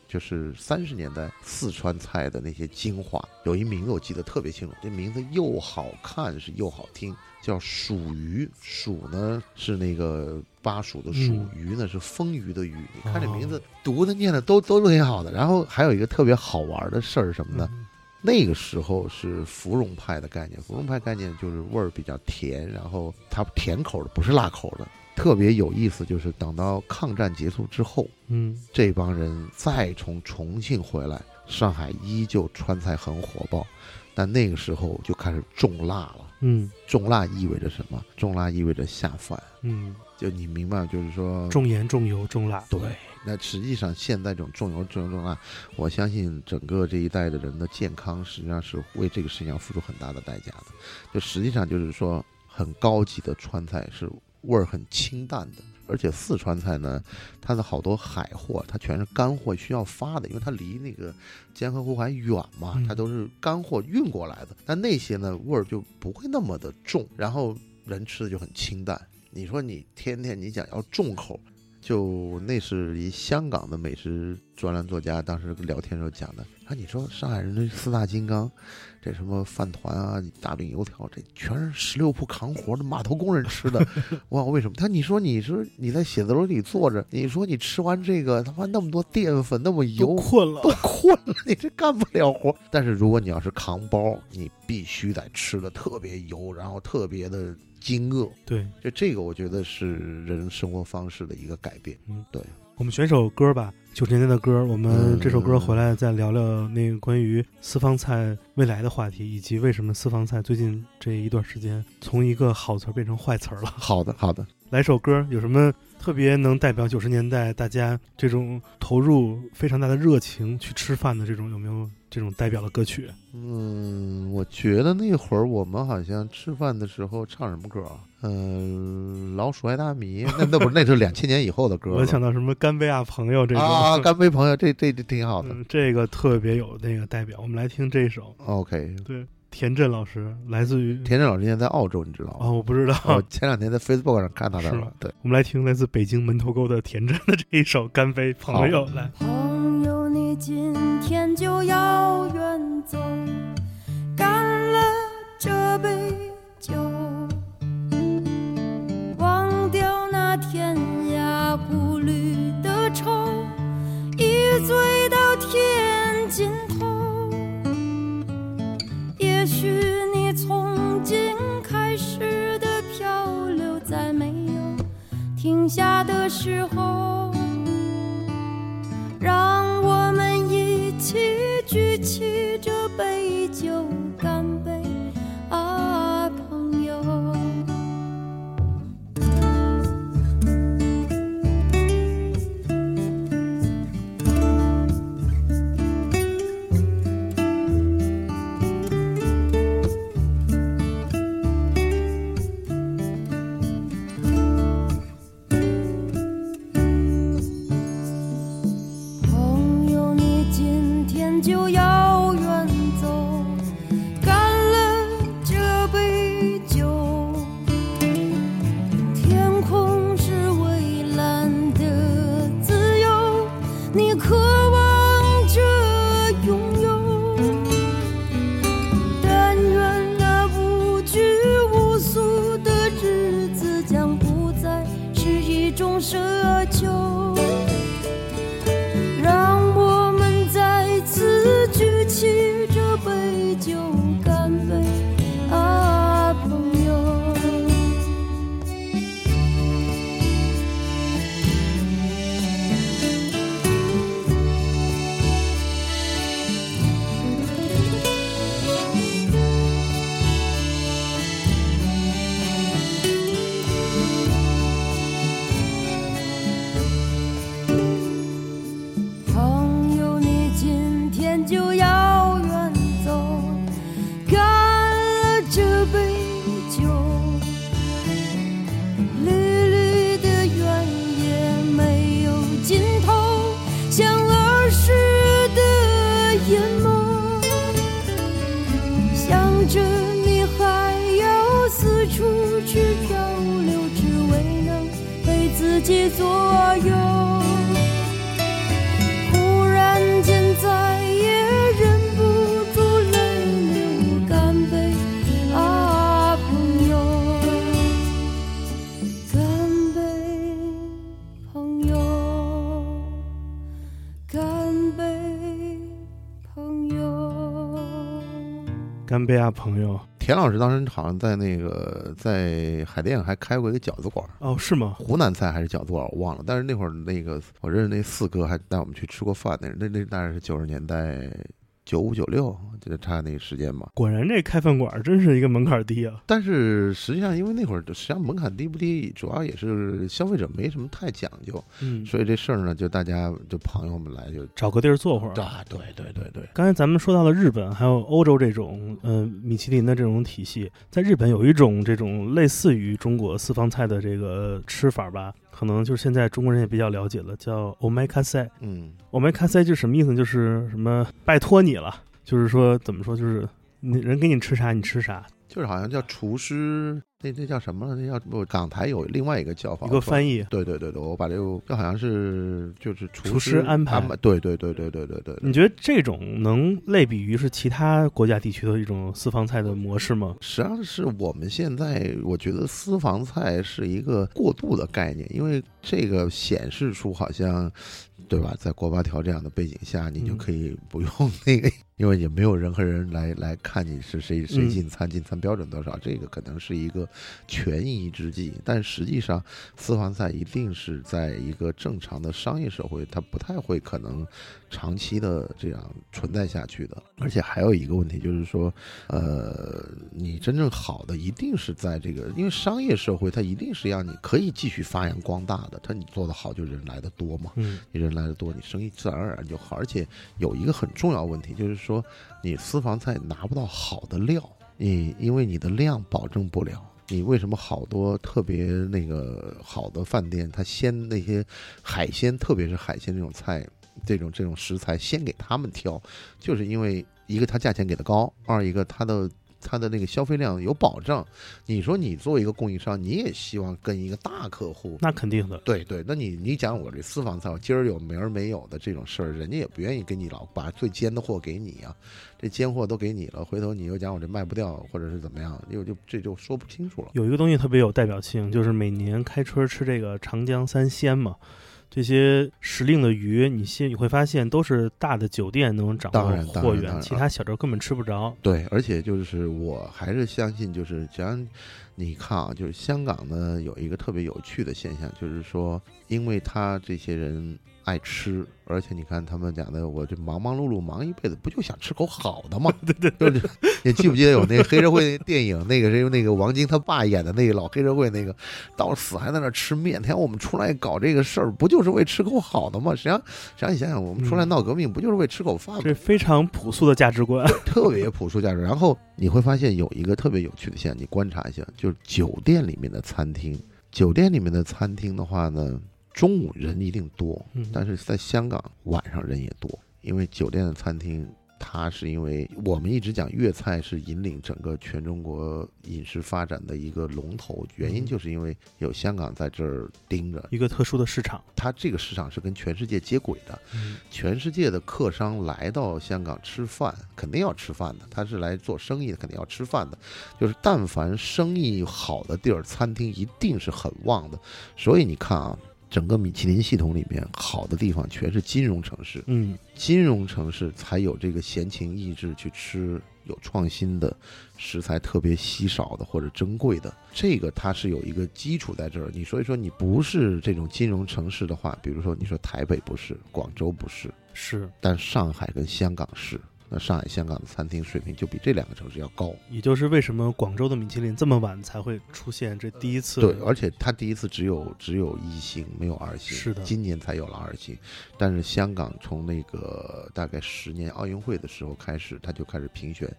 就是三十年代四川菜的那些精华，有一名字我记得特别清楚，这名字又好看是又好听，叫蜀鱼。蜀呢是那个巴蜀的蜀，嗯鱼呢是丰腴的鱼。你看这名字哦读的念的都都挺好的。然后还有一个特别好玩的事儿是什么呢？嗯那个时候是芙蓉派的概念，芙蓉派概念就是味儿比较甜，然后它甜口的不是辣口的，特别有意思。就是等到抗战结束之后，嗯这帮人再从重庆回来，上海依旧川菜很火爆，但那个时候就开始重辣了。嗯重辣意味着什么？重辣意味着下饭，嗯，就你明白，就是说重盐重油重辣，对，那实际上现在这种重油、重油、重辣，我相信整个这一代的人的健康，实际上是为这个事情要付出很大的代价的。就实际上就是说，很高级的川菜是味儿很清淡的，而且四川菜呢，它的好多海货，它全是干货需要发的，因为它离那个江河湖海远嘛嗯，它都是干货运过来的。但那些呢，味儿就不会那么的重，然后人吃的就很清淡。你说你天天你想要重口，就那是一香港的美食专栏作家当时聊天时候讲的。啊，你说上海人的四大金刚，这什么饭团啊、大饼油条，这全是十六铺扛活的码头工人吃的。我想为什么？他你说你说你在写字楼里坐着，你说你吃完这个他妈那么多淀粉那么油，困了都，困了，你这干不了活。但是如果你要是扛包，你必须得吃的特别油，然后特别的惊愕。对，就这个，我觉得是人生活方式的一个改变。嗯，对。我们选首歌吧，九十年代的歌。我们嗯这首歌回来再聊聊那个关于私房菜未来的话题，以及为什么私房菜最近这一段时间从一个好词儿变成坏词儿了。好的，好的。来首歌，有什么特别能代表九十年代大家这种投入非常大的热情去吃饭的这种有没有这种代表的歌曲？嗯，我觉得那会儿我们好像吃饭的时候唱什么歌啊？嗯、老鼠爱大米，那那不是那是两千年以后的歌。我想到什么干杯啊朋友这种啊，干杯朋友，这这这挺好的。嗯，这个特别有那个代表。我们来听这首，OK，对，田震老师来自于田震老师现在在澳洲，你知道吗啊、吗？我不知道。我前两天在 Facebook 上看到的是。对，我们来听来自北京门头沟的田震的这一首《干杯朋友》来。朋友，你今天就要下的时候。让我们一起举起这杯酒，奢干杯啊，朋友！田老师当时好像在那个在海淀还开过一个饺子馆，哦，是吗？湖南菜还是饺子馆我忘了。但是那会儿那个我认识那四哥还带我们去吃过饭，那那那大概是九十年代九五九六，就差那个时间嘛。果然这开饭馆真是一个门槛低啊。但是实际上，因为那会儿实际上门槛低不低，主要也是消费者没什么太讲究，嗯，所以这事儿呢，就大家就朋友们来就找个地儿坐会儿。啊，对对对对，刚才咱们说到了日本，还有欧洲这种，呃，米其林的这种体系，在日本有一种这种类似于中国私房菜的这个吃法吧，可能就是现在中国人也比较了解了，叫 omakase。嗯 omakase 就是什么意思呢？就是什么拜托你了，就是说怎么说，就是你人给你吃啥你吃啥，就是好像叫厨师，那那叫什么了？那叫不港台有另外一个叫法，一个翻译。对对对对，我把这个这好像是就是厨厨师安排对对对对对对对。你觉得这种能类比于是其他国家地区的一种私房菜的模式吗？实际上是我们现在，我觉得私房菜是一个过渡的概念，因为这个显示出好像，对吧？在国八条这样的背景下，你就嗯可以不用 [laughs] 那个，因为也没有任何人来来看你是谁谁嗯进餐进餐标准多少，这个可能是一个权宜之计，但实际上私房菜一定是在一个正常的商业社会，它不太会可能长期的这样存在下去的。而且还有一个问题就是说，呃，你真正好的一定是在这个，因为商业社会它一定是让你可以继续发扬光大的，它你做得好就人来的多嘛，嗯你人来的多，你生意自然而然就好。而且有一个很重要问题就是说，你私房菜拿不到好的料，你因为你的量保证不了。你为什么好多特别那个好的饭店，他先那些海鲜，特别是海鲜这种菜，这种这种食材，先给他们挑，就是因为一个它价钱给的高，二一个它的它的那个消费量有保障。你说你作为一个供应商，你也希望跟一个大客户。那肯定的。对对，那你你讲我这私房菜，我今儿有明儿没有的这种事儿，人家也不愿意给你老把最尖的货给你啊，这尖货都给你了，回头你又讲我这卖不掉，或者是怎么样，又就这就说不清楚了。有一个东西特别有代表性，就是每年开春吃这个长江三鲜嘛。这些时令的鱼，你现你会发现都是大的酒店能掌握货源，其他小州根本吃不着。对，而且就是我还是相信，就是只要你看啊，就是香港呢有一个特别有趣的现象，就是说，因为他这些人爱吃，而且你看他们讲的，我这忙忙碌碌忙一辈子，不就想吃口好的吗？[laughs] 对对对，就是 [laughs] 你记不记得有那个黑社会电影，那个是那个王晶他爸演的那个老黑社会那个，到死还在那吃面。天，我们出来搞这个事儿，不就是为吃口好的吗？实际上，实际上你想想，我们出来嗯闹革命，不就是为吃口饭吗？这非常朴素的价值观。[laughs] 特别朴素价值。然后你会发现有一个特别有趣的现象，你观察一下，就是酒店里面的餐厅，酒店里面的餐厅的话呢，中午人一定多，嗯但是在香港晚上人也多，因为酒店的餐厅。它是因为我们一直讲粤菜是引领整个全中国饮食发展的一个龙头，原因就是因为有香港在这儿盯着，一个特殊的市场。它这个市场是跟全世界接轨的，嗯全世界的客商来到香港吃饭，肯定要吃饭的。他是来做生意的，肯定要吃饭的。就是但凡生意好的地儿，餐厅一定是很旺的。所以你看啊，整个米其林系统里面好的地方全是金融城市，嗯金融城市才有这个闲情逸致去吃有创新的食材，特别稀少的或者珍贵的，这个它是有一个基础在这儿。你所以说你不是这种金融城市的话，比如说你说台北不是，广州不是，是，但上海跟香港是。那上海、香港的餐厅水平就比这两个城市要高。也就是为什么广州的米其林这么晚才会出现这第一次，对，而且它第一次只有只有一星，没有二星。是的今年才有了二星。但是香港从那个大概十年奥运会的时候开始，它就开始评选，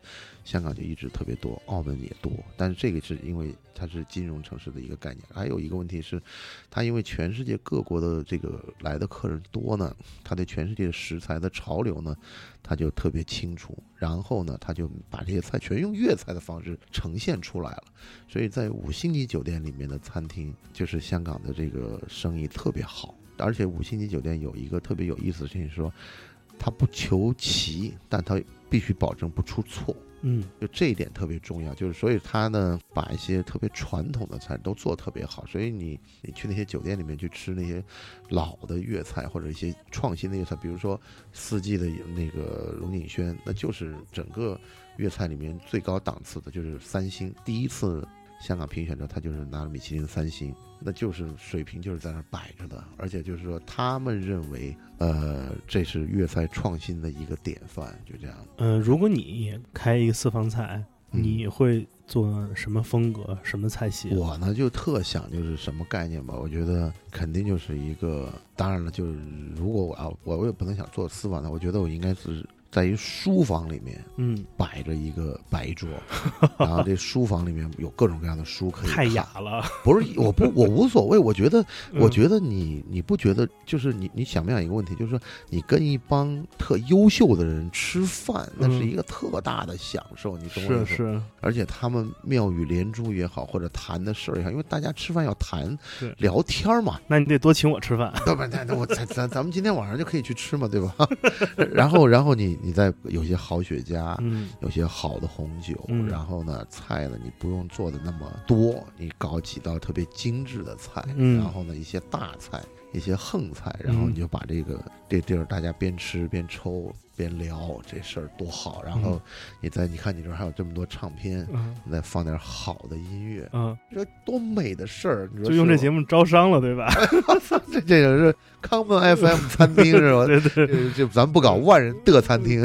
香港就一直特别多，澳门也多。但是这个是因为它是金融城市的一个概念。还有一个问题是，它因为全世界各国的这个来的客人多呢，它对全世界食材的潮流呢，它就特别清楚。然后呢，它就把这些菜全用粤菜的方式呈现出来了。所以在五星级酒店里面的餐厅，就是香港的这个生意特别好。而且五星级酒店有一个特别有意思的事情，说它不求齐，但它必须保证不出错。嗯就这一点特别重要，就是所以他呢把一些特别传统的菜都做得特别好，所以你你去那些酒店里面去吃那些老的粤菜或者一些创新的粤菜，比如说四季的那个龙井轩，那就是整个粤菜里面最高档次的，就是三星。第一次香港评选的他就是拿了米其林三星，那就是水平就是在那儿摆着的，而且就是说他们认为，呃，这是粤菜创新的一个典范，就这样。呃，如果你开一个私房菜，嗯你会做什么风格、什么菜系？我呢就特想就是什么概念吧，我觉得肯定就是一个，当然了，就是如果我要我我也不能想做私房菜，我觉得我应该是在一书房里面嗯，摆着一个白桌，[laughs] 然后这书房里面有各种各样的书可以太看雅了。[laughs] 不是我不我无所谓，我觉得我嗯觉得你你不觉得就是你你想不想一个问题，就是说你跟一帮特优秀的人吃饭，那是嗯一个特大的享受，你懂我意思吗？是是，而且他们妙语连珠也好，或者谈的事儿也好，因为大家吃饭要谈对聊天儿嘛，那你得多请我吃饭。[laughs] 对吧？那那我咱咱咱们今天晚上就可以去吃嘛，对吧？然后然后你你再有些好雪茄，嗯有些好的红酒，嗯然后呢菜呢你不用做的那么多，你搞几道特别精致的菜，嗯然后呢一些大菜。一些横菜，然后嗯你就把这个这地儿大家边吃边抽边聊，这事儿多好。然后嗯你再你看你这儿还有这么多唱片，嗯你再放点好的音乐，嗯，你说多美的事儿！你说就用这节目，目招商了，对吧？[laughs] 这这个是康门 FM 餐厅是吧？[laughs] 对对。这这咱不搞万人的餐厅，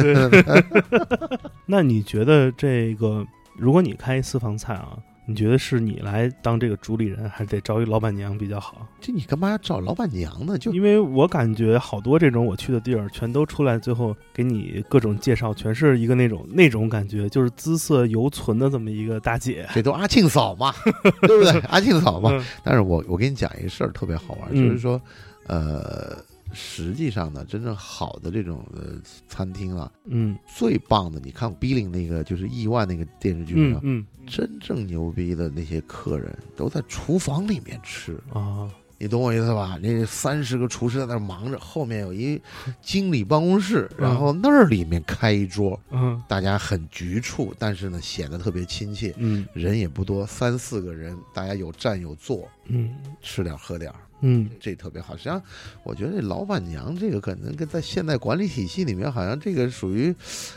[laughs] 那你觉得这个，如果你开私房菜啊，你觉得是你来当这个主理人，还是得招一老板娘比较好？这你干嘛要找老板娘呢？就因为我感觉好多这种我去的地儿，全都出来，最后给你各种介绍，全是一个那种那种感觉，就是姿色犹存的这么一个大姐。这都阿庆嫂嘛，[laughs] 对不对？阿庆嫂嘛。嗯但是我我跟你讲一个事儿，特别好玩，嗯就是说，呃，实际上呢，真正好的这种呃餐厅啊，嗯。最棒的，你看《Bling》那个就是亿万那个电视剧上，嗯嗯。真正牛逼的那些客人都在厨房里面吃，啊，你懂我意思吧？那三十个厨师在那儿忙着，后面有一经理办公室，嗯。然后那儿里面开一桌，嗯。大家很局促，但是呢显得特别亲切，嗯。人也不多，三四个人，大家有站有坐，嗯。吃点儿喝点儿。嗯，这特别好。实际上，我觉得这老板娘这个可能跟在现代管理体系里面，好像这个属于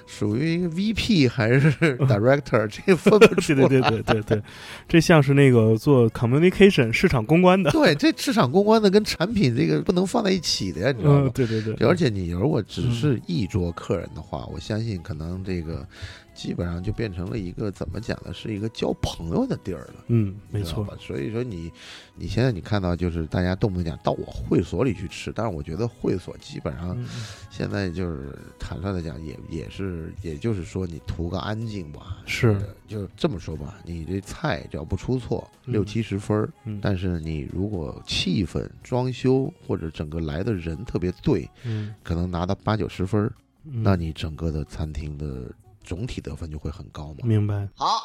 属于一个 VP [laughs] 还是 [laughs] Director，这个分不出对来。对对对对对，这像是那个做 communication 市场公关的。对，这市场公关的跟产品这个不能放在一起的呀，你知道嗯吗，？对对对，而且你如果只是一桌客人的话，我相信可能这个基本上就变成了一个怎么讲呢，是一个交朋友的地儿了。嗯，没错吧，所以说你，你现在你看到就是大家动不动讲到我会所里去吃，但是我觉得会所基本上嗯现在就是坦率的讲，也也是，也就是说你图个安静吧，是。呃就这么说吧，你这菜只要不出错，嗯。六七十分儿，嗯。但是你如果气氛、装修或者整个来的人特别对，嗯，可能拿到八九十分那你整个的餐厅的总体得分就会很高嘛。明白。好，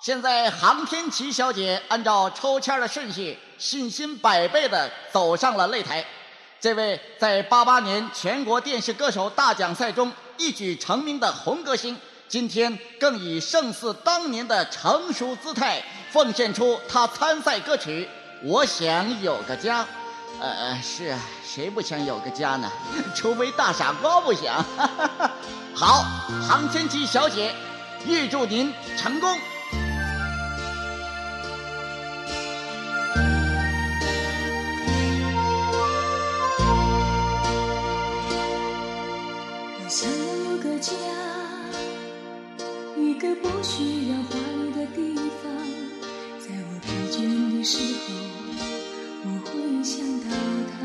现在航天琪小姐按照抽签的顺序，信心百倍的走上了擂台。这位在八八年全国电视歌手大奖赛中一举成名的红歌星，今天更以胜似当年的成熟姿态，奉献出他参赛歌曲《我想有个家》。呃，是啊，谁不想有个家呢？[laughs] 除非大傻瓜不想。[laughs] 好，杭天琪小姐，预祝您成功。我想要有个家，一个不需要华丽的地方。在我疲倦的时候，想到他。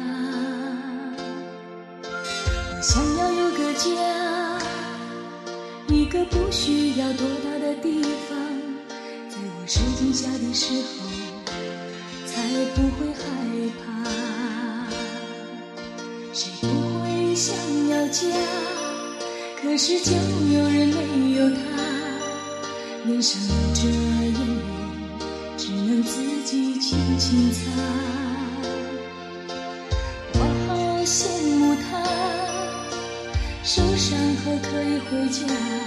我想要有个家，一个不需要多大的地方。在我受惊吓的时候，才不会害怕。谁不会想要家？可是就有人没有他，脸上流着眼泪，只能自己轻轻擦。伤后可以回家，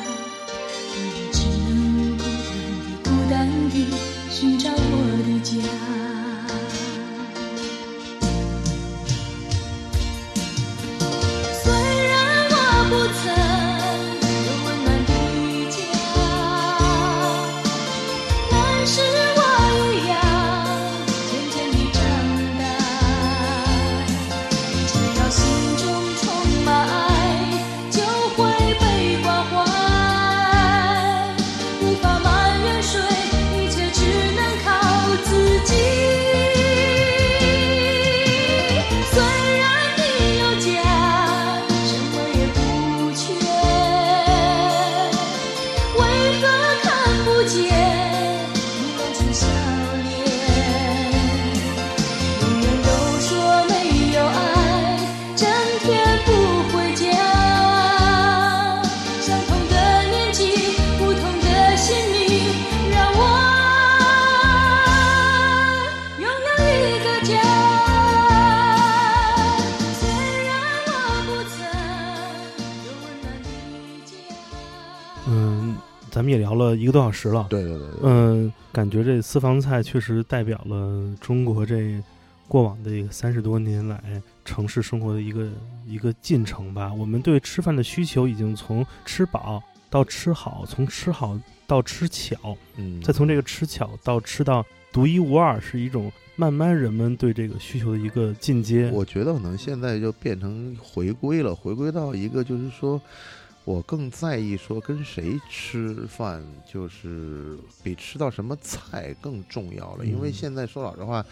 咱们也聊了一个多小时了。对对对对，嗯，感觉这私房菜确实代表了中国这过往的一个三十多年来城市生活的一个一个进程吧。我们对吃饭的需求已经从吃饱到吃好，从吃好到吃巧，嗯，再从这个吃巧到吃到独一无二，是一种慢慢人们对这个需求的一个进阶。我觉得可能现在就变成回归了，回归到一个就是说，我更在意说跟谁吃饭，就是比吃到什么菜更重要了。因为嗯现在说老实话，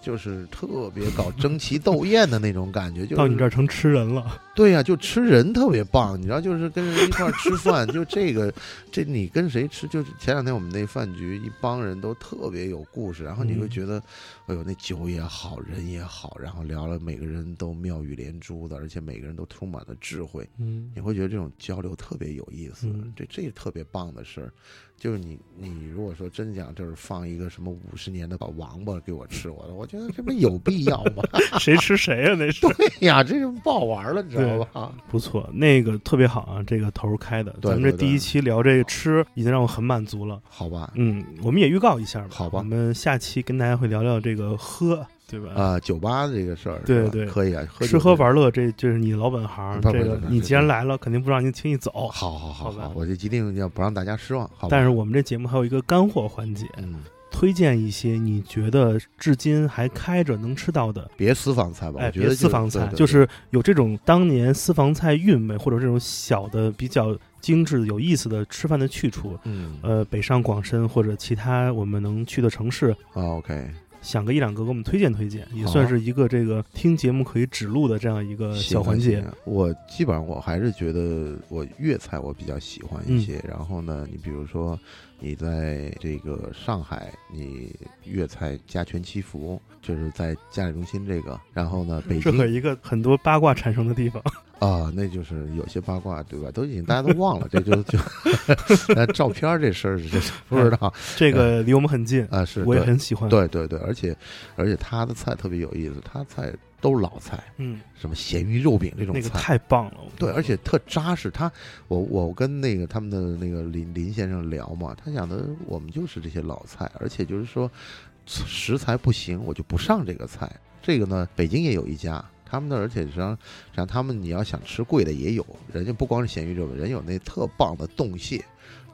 就是特别搞争奇斗艳的那种感觉，就是到你这儿成吃人了，[laughs] 对呀、就吃人特别棒，你知道，就是跟人一块儿吃饭，就这个，这你跟谁吃？就是前两天我们那饭局，一帮人都特别有故事，然后你会嗯觉得，哎呦，那酒也好，人也好，然后聊了，每个人都妙语连珠的，而且每个人都充满了智慧，嗯你会觉得这种交流特别有意思，嗯这这特别棒的事儿。就是你你如果说真讲，就是放一个什么五十年的老王八给我吃，我我觉得这不有必要吗？[laughs] 谁吃谁呀、那是对呀，这就不好玩了，你知道吧？不错，那个特别好啊，这个头儿开的。咱们这第一期聊这个吃，已经让我很满足了。好吧，嗯，我们也预告一下吧。好吧我们下期跟大家会聊聊这个喝，对吧？啊，酒吧这个事儿，对吧对可以啊，喝吃喝玩乐，这这是你老本行。这个你既然来了，肯定不让您轻易走。好好好我就一定要不让大家失望，好吧？但是我们这节目还有一个干货环节，嗯，推荐一些你觉得至今还开着能吃到的。别私房菜吧，哎，我觉得别私房菜，对对就是有这种当年私房菜韵味，或者这种小的比较精致、有意思的吃饭的去处。嗯呃，北上广深或者其他我们能去的城市，啊，OK，想个一两个给我们推荐推荐，也算是一个这个听节目可以指路的这样一个小环节。我基本上我还是觉得我粤菜我比较喜欢嗯一些，然后呢，你比如说你在这个上海，你粤菜家全祈福，就是在嘉里中心这个，然后呢，北京这可一个很多八卦产生的地方。啊，那就是有些八卦，对吧？都已经大家都忘了，这就就那照片这事儿是不知道这个离我们很近，啊，是我也很喜欢。，对对对，而且而且他的菜特别有意思，他菜都是老菜，嗯，什么咸鱼肉饼这种那个菜，太棒了。对，而且特扎实。他我我跟那个他们的那个林林先生聊嘛，他讲的我们就是这些老菜，而且就是说食材不行，我就不上这个菜。这个呢，北京也有一家，他们那儿而且实际上，实际上他们你要想吃贵的也有，人家不光是咸鱼肉，人有那特棒的冻蟹。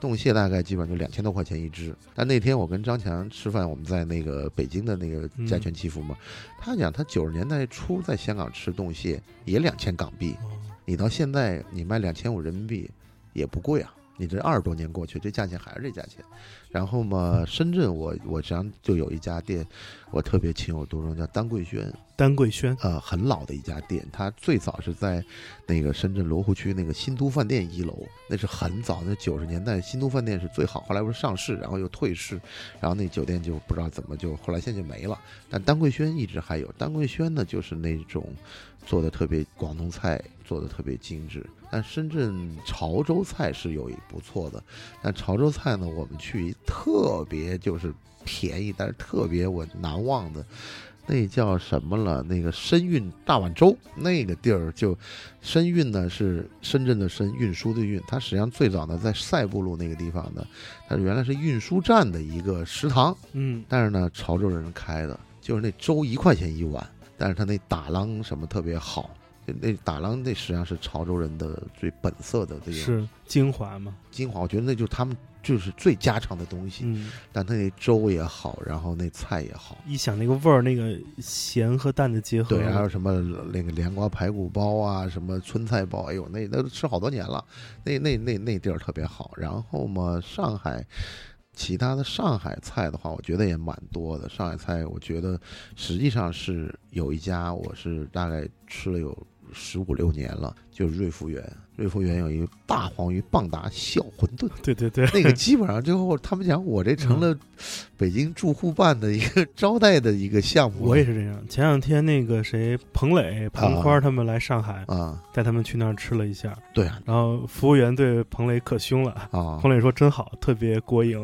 冻蟹大概基本上就两千多块钱一只，但那天我跟张强吃饭，我们在那个北京的那个家全祈福嘛，他讲他九十年代初在香港吃冻蟹也两千港币，哦你到现在你卖两千五人民币也不贵啊，你这二十多年过去，这价钱还是这价钱。然后嘛，深圳我我实际上就有一家店，我特别情有独钟，叫丹桂轩，丹桂轩，呃，很老的一家店，它最早是在那个深圳罗湖区那个新都饭店一楼，那是很早，那九十年代新都饭店是最好，后来不是上市，然后又退市，然后那酒店就不知道怎么就后来现在就没了。但丹桂轩一直还有，丹桂轩呢就是那种做的特别广东菜，做的特别精致。但深圳潮州菜是有一不错的，但潮州菜呢，我们去特别就是便宜，但是特别我难忘的。那叫什么了？那个深运大碗粥，那个地儿就深运呢是深圳的深，运输的运。它实际上最早呢在赛布路那个地方呢，它原来是运输站的一个食堂，嗯，但是呢潮州人开的，就是那粥一块钱一碗，但是它那打啷什么特别好。就那打狼那实际上是潮州人的最本色的这个是精华嘛，精华，我觉得那就是他们就是最家常的东西。嗯，但它那粥也好，然后那菜也好，一想那个味儿，那个咸和淡的结合，对，还有什么那个莲瓜排骨包啊，什么春菜包，哎呦，那那都吃好多年了，那那那那地儿特别好。然后嘛，上海其他的上海菜的话，我觉得也蛮多的。上海菜，我觉得实际上是有一家，我是大概吃了有十五六年了，就是瑞福园。瑞福园有一个大黄鱼棒打小馄饨，对对对，那个基本上最后他们讲我这成了北京住户办的一个招待的一个项目。我也是这样。前两天那个谁，彭磊、彭花他们来上海，啊，带他们去那儿吃了一下，对啊然后服务员对彭磊可凶了。啊，彭磊说：“真好，特别过瘾。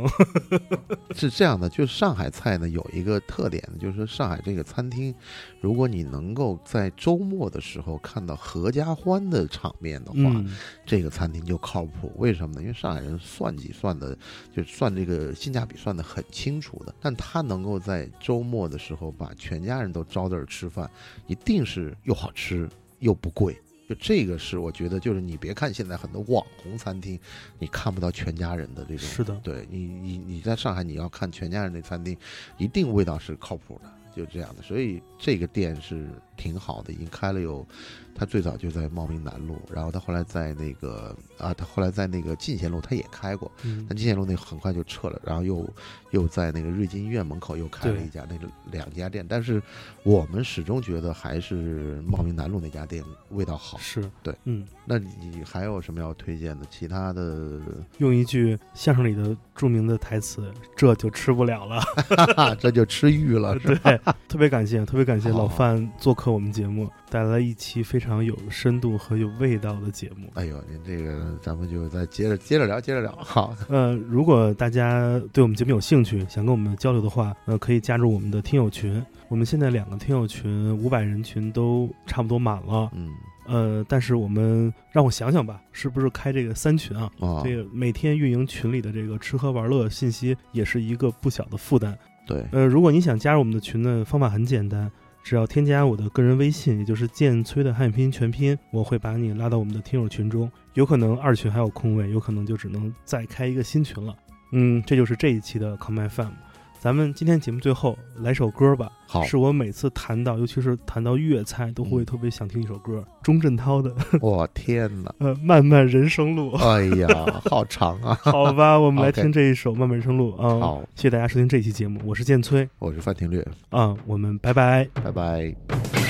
[laughs] 是这样的，就是上海菜呢有一个特点，就是说上海这个餐厅，如果你能够在周末的时候看到合家欢的场面的”话，嗯，这个餐厅就靠谱。为什么呢？因为上海人算计算的，就算这个性价比算的很清楚的。但他能够在周末的时候把全家人都招这儿吃饭，一定是又好吃又不贵。就这个是我觉得，就是你别看现在很多网红餐厅，你看不到全家人的这种。是的，对你，你你在上海你要看全家人的餐厅，一定味道是靠谱的，就这样的。所以这个店是挺好的，已经开了有，他最早就在茂名南路，然后他后来在那个啊，他后来在那个进贤路他也开过，嗯但进贤路那很快就撤了，然后又又在那个瑞金医院门口又开了一家，那个两家店，但是我们始终觉得还是茂名南路那家店味道好。是对，嗯，那你还有什么要推荐的？其他的，用一句相声里的著名的台词：“这就吃不了了。[laughs] 这就吃玉了，是吧？对，[laughs] 特别感谢，特别感谢老范做客我们节目，带来一期非常有深度和有味道的节目。哎呦，您这个咱们就再接着接着聊，接着聊。[laughs] 好，呃，如果大家对我们节目有兴趣，想跟我们交流的话，呃，可以加入我们的听友群。我们现在两个听友群五百人群都差不多满了，嗯，呃，但是我们让我想想吧，是不是开这个三群啊？哦，这个每天运营群里的这个吃喝玩乐信息也是一个不小的负担。对，呃，如果你想加入我们的群呢，方法很简单，只要添加我的个人微信，也就是剑崔的汉语拼音全拼，我会把你拉到我们的听友群中。有可能二群还有空位，有可能就只能再开一个新群了。嗯，这就是这一期的 Come FM。咱们今天节目最后来首歌吧，好，是我每次谈到，尤其是谈到粤菜，都会嗯特别想听一首歌，钟镇涛的 [laughs] 我天哪！呃《漫漫人生路》。哎呀，好长啊！[laughs] 好吧，[laughs] 我们来听这一首《漫漫人生路》啊。好，谢谢大家收听这期节目，我是建崔我是范廷略，啊，我们拜拜。拜拜。